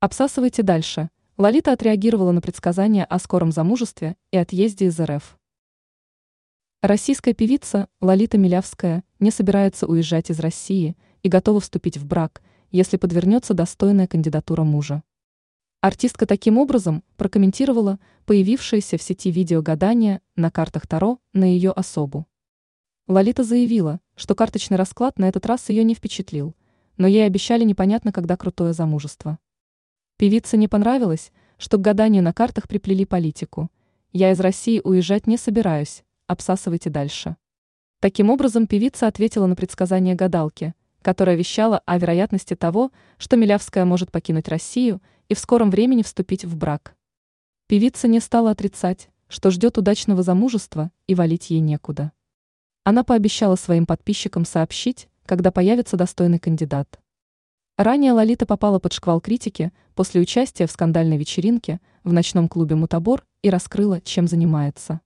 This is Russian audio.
Обсасывайте дальше. Лолита отреагировала на предсказания о скором замужестве и отъезде из РФ. Российская певица Лолита Милявская не собирается уезжать из России и готова вступить в брак, если подвернется достойная кандидатура мужа. Артистка таким образом прокомментировала появившееся в сети видео гадания на картах Таро на ее особу. Лолита заявила, что карточный расклад на этот раз ее не впечатлил, но ей обещали непонятно когда крутое замужество. Певице не понравилось, что к гаданию на картах приплели политику. «Я из России уезжать не собираюсь, обсасывайте дальше». Таким образом, певица ответила на предсказание гадалки, которая вещала о вероятности того, что Милявская может покинуть Россию и в скором времени вступить в брак. Певица не стала отрицать, что ждет удачного замужества и валить ей некуда. Она пообещала своим подписчикам сообщить, когда появится достойный кандидат. Ранее Лолита попала под шквал критики после участия в скандальной вечеринке в ночном клубе «Мутабор» и раскрыла, чем занимается.